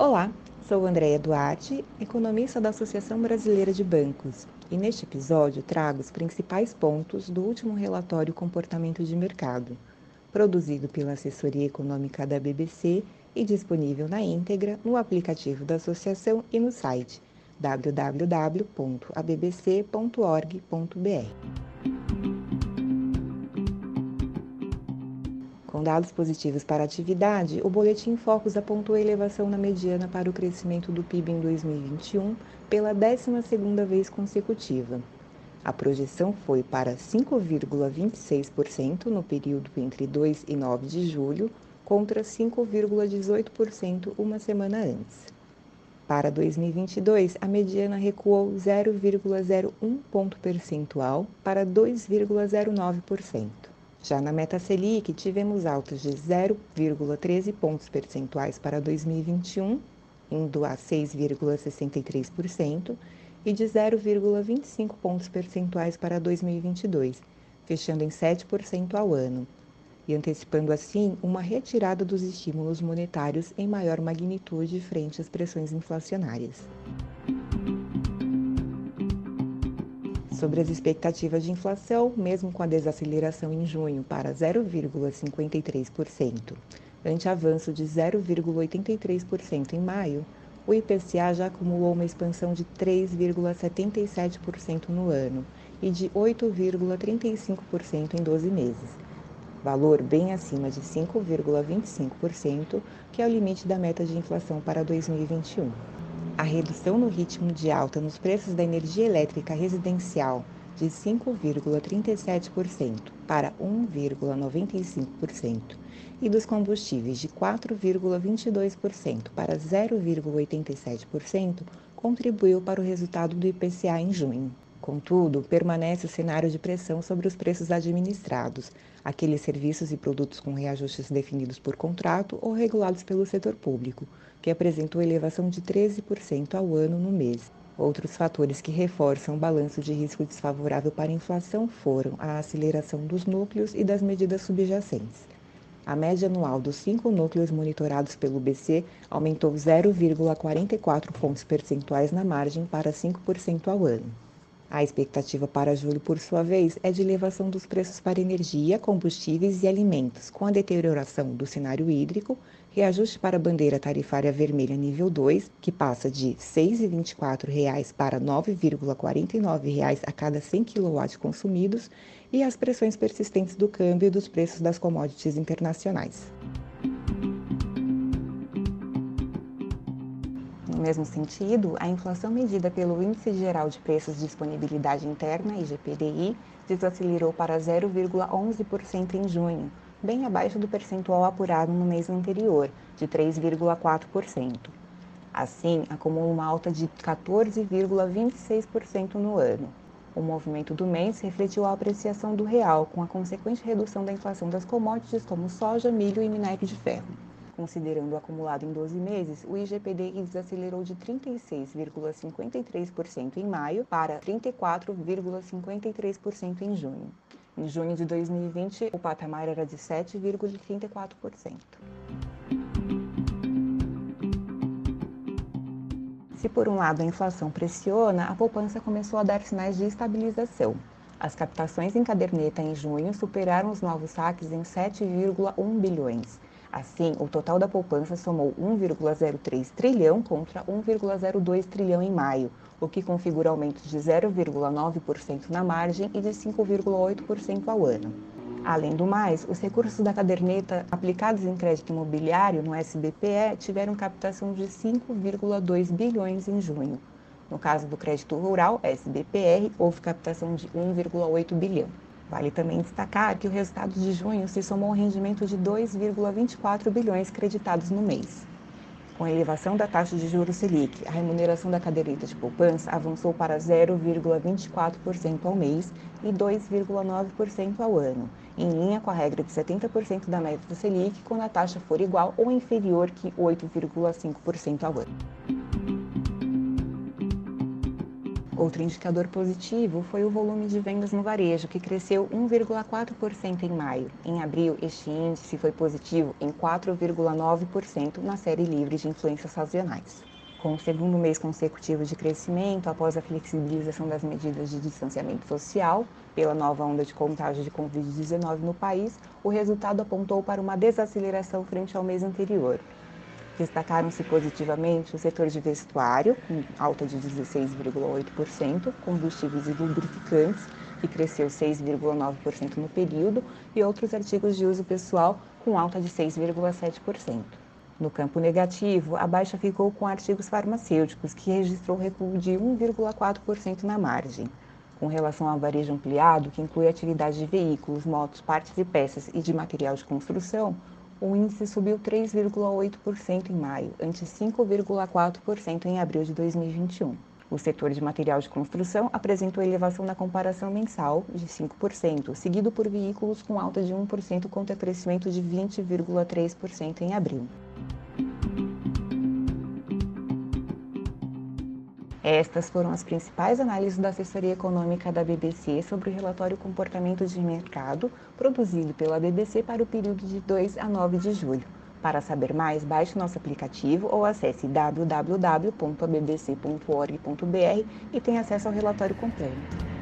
Olá, sou Andréia Duarte, economista da Associação Brasileira de Bancos, e neste episódio trago os principais pontos do último relatório Comportamento de Mercado, produzido pela Assessoria Econômica da BBC e disponível na íntegra no aplicativo da associação e no site www.abbc.org.br. Com dados positivos para a atividade, o Boletim Focus apontou a elevação na mediana para o crescimento do PIB em 2021 pela 12ª vez consecutiva. A projeção foi para 5,26% no período entre 2 e 9 de julho, contra 5,18% uma semana antes. Para 2022, a mediana recuou 0,01 ponto percentual para 2,09%. Já na meta Selic, tivemos altas de 0,13 pontos percentuais para 2021, indo a 6,63%, e de 0,25 pontos percentuais para 2022, fechando em 7% ao ano, e antecipando assim uma retirada dos estímulos monetários em maior magnitude frente às pressões inflacionárias. Sobre as expectativas de inflação, mesmo com a desaceleração em junho para 0,53%, ante avanço de 0,83% em maio, o IPCA já acumulou uma expansão de 3,77% no ano e de 8,35% em 12 meses, valor bem acima de 5,25%, que é o limite da meta de inflação para 2021 a redução no ritmo de alta nos preços da energia elétrica residencial de 5,37% para 1,95% e dos combustíveis de 4,22% para 0,87% contribuiu para o resultado do IPCA em junho. Contudo, permanece o cenário de pressão sobre os preços administrados, aqueles serviços e produtos com reajustes definidos por contrato ou regulados pelo setor público, que apresentou elevação de 13% ao ano no mês. Outros fatores que reforçam o balanço de risco desfavorável para a inflação foram a aceleração dos núcleos e das medidas subjacentes. A média anual dos cinco núcleos monitorados pelo BC aumentou 0,44 pontos percentuais na margem para 5% ao ano. A expectativa para julho, por sua vez, é de elevação dos preços para energia, combustíveis e alimentos, com a deterioração do cenário hídrico, reajuste para a bandeira tarifária vermelha nível 2, que passa de R$ 6,24 para R$ 9,49 a cada 100 kW consumidos, e as pressões persistentes do câmbio e dos preços das commodities internacionais. Mesmo sentido, a inflação medida pelo Índice Geral de Preços de Disponibilidade Interna, IGPDI, desacelerou para 0,11% em junho, bem abaixo do percentual apurado no mês anterior, de 3,4%. Assim, acumula uma alta de 14,26% no ano. O movimento do mês refletiu a apreciação do real, com a consequente redução da inflação das commodities como soja, milho e minério de ferro. Considerando o acumulado em 12 meses, o IGPDI desacelerou de 36,53% em maio para 34,53% em junho. Em junho de 2020, o patamar era de 7,34%. Se por um lado a inflação pressiona, a poupança começou a dar sinais de estabilização. As captações em caderneta em junho superaram os novos saques em 7,1 bilhões Assim, o total da poupança somou 1,03 trilhão contra 1,02 trilhão em maio, o que configura aumento de 0,9% na margem e de 5,8% ao ano. Além do mais, os recursos da caderneta aplicados em crédito imobiliário no SBPE tiveram captação de 5,2 bilhões em junho. No caso do crédito rural, SBPR, houve captação de 1,8 bilhão. Vale também destacar que o resultado de junho se somou ao rendimento de 2,24 bilhões creditados no mês. Com a elevação da taxa de juros Selic, a remuneração da caderneta de poupança avançou para 0,24% ao mês e 2,9% ao ano, em linha com a regra de 70% da meta da Selic quando a taxa for igual ou inferior que 8,5% ao ano. Outro indicador positivo foi o volume de vendas no varejo, que cresceu 1,4% em maio. Em abril, este índice foi positivo em 4,9% na série livre de influências sazonais. Com o segundo mês consecutivo de crescimento após a flexibilização das medidas de distanciamento social pela nova onda de contágio de Covid-19 no país, o resultado apontou para uma desaceleração frente ao mês anterior. Destacaram-se positivamente o setor de vestuário, com alta de 16,8%, combustíveis e lubrificantes, que cresceu 6,9% no período, e outros artigos de uso pessoal, com alta de 6,7%. No campo negativo, a baixa ficou com artigos farmacêuticos, que registrou recuo de 1,4% na margem. Com relação ao varejo ampliado, que inclui atividade de veículos, motos, partes e peças e de material de construção, o índice subiu 3,8% em maio, ante 5,4% em abril de 2021. O setor de material de construção apresentou elevação na comparação mensal de 5%, seguido por veículos com alta de 1% contra crescimento de 20,3% em abril. Estas foram as principais análises da assessoria econômica da BBC sobre o relatório Comportamento de Mercado, produzido pela BBC para o período de 2 a 9 de julho. Para saber mais, baixe nosso aplicativo ou acesse www.bbc.org.br e tenha acesso ao relatório completo.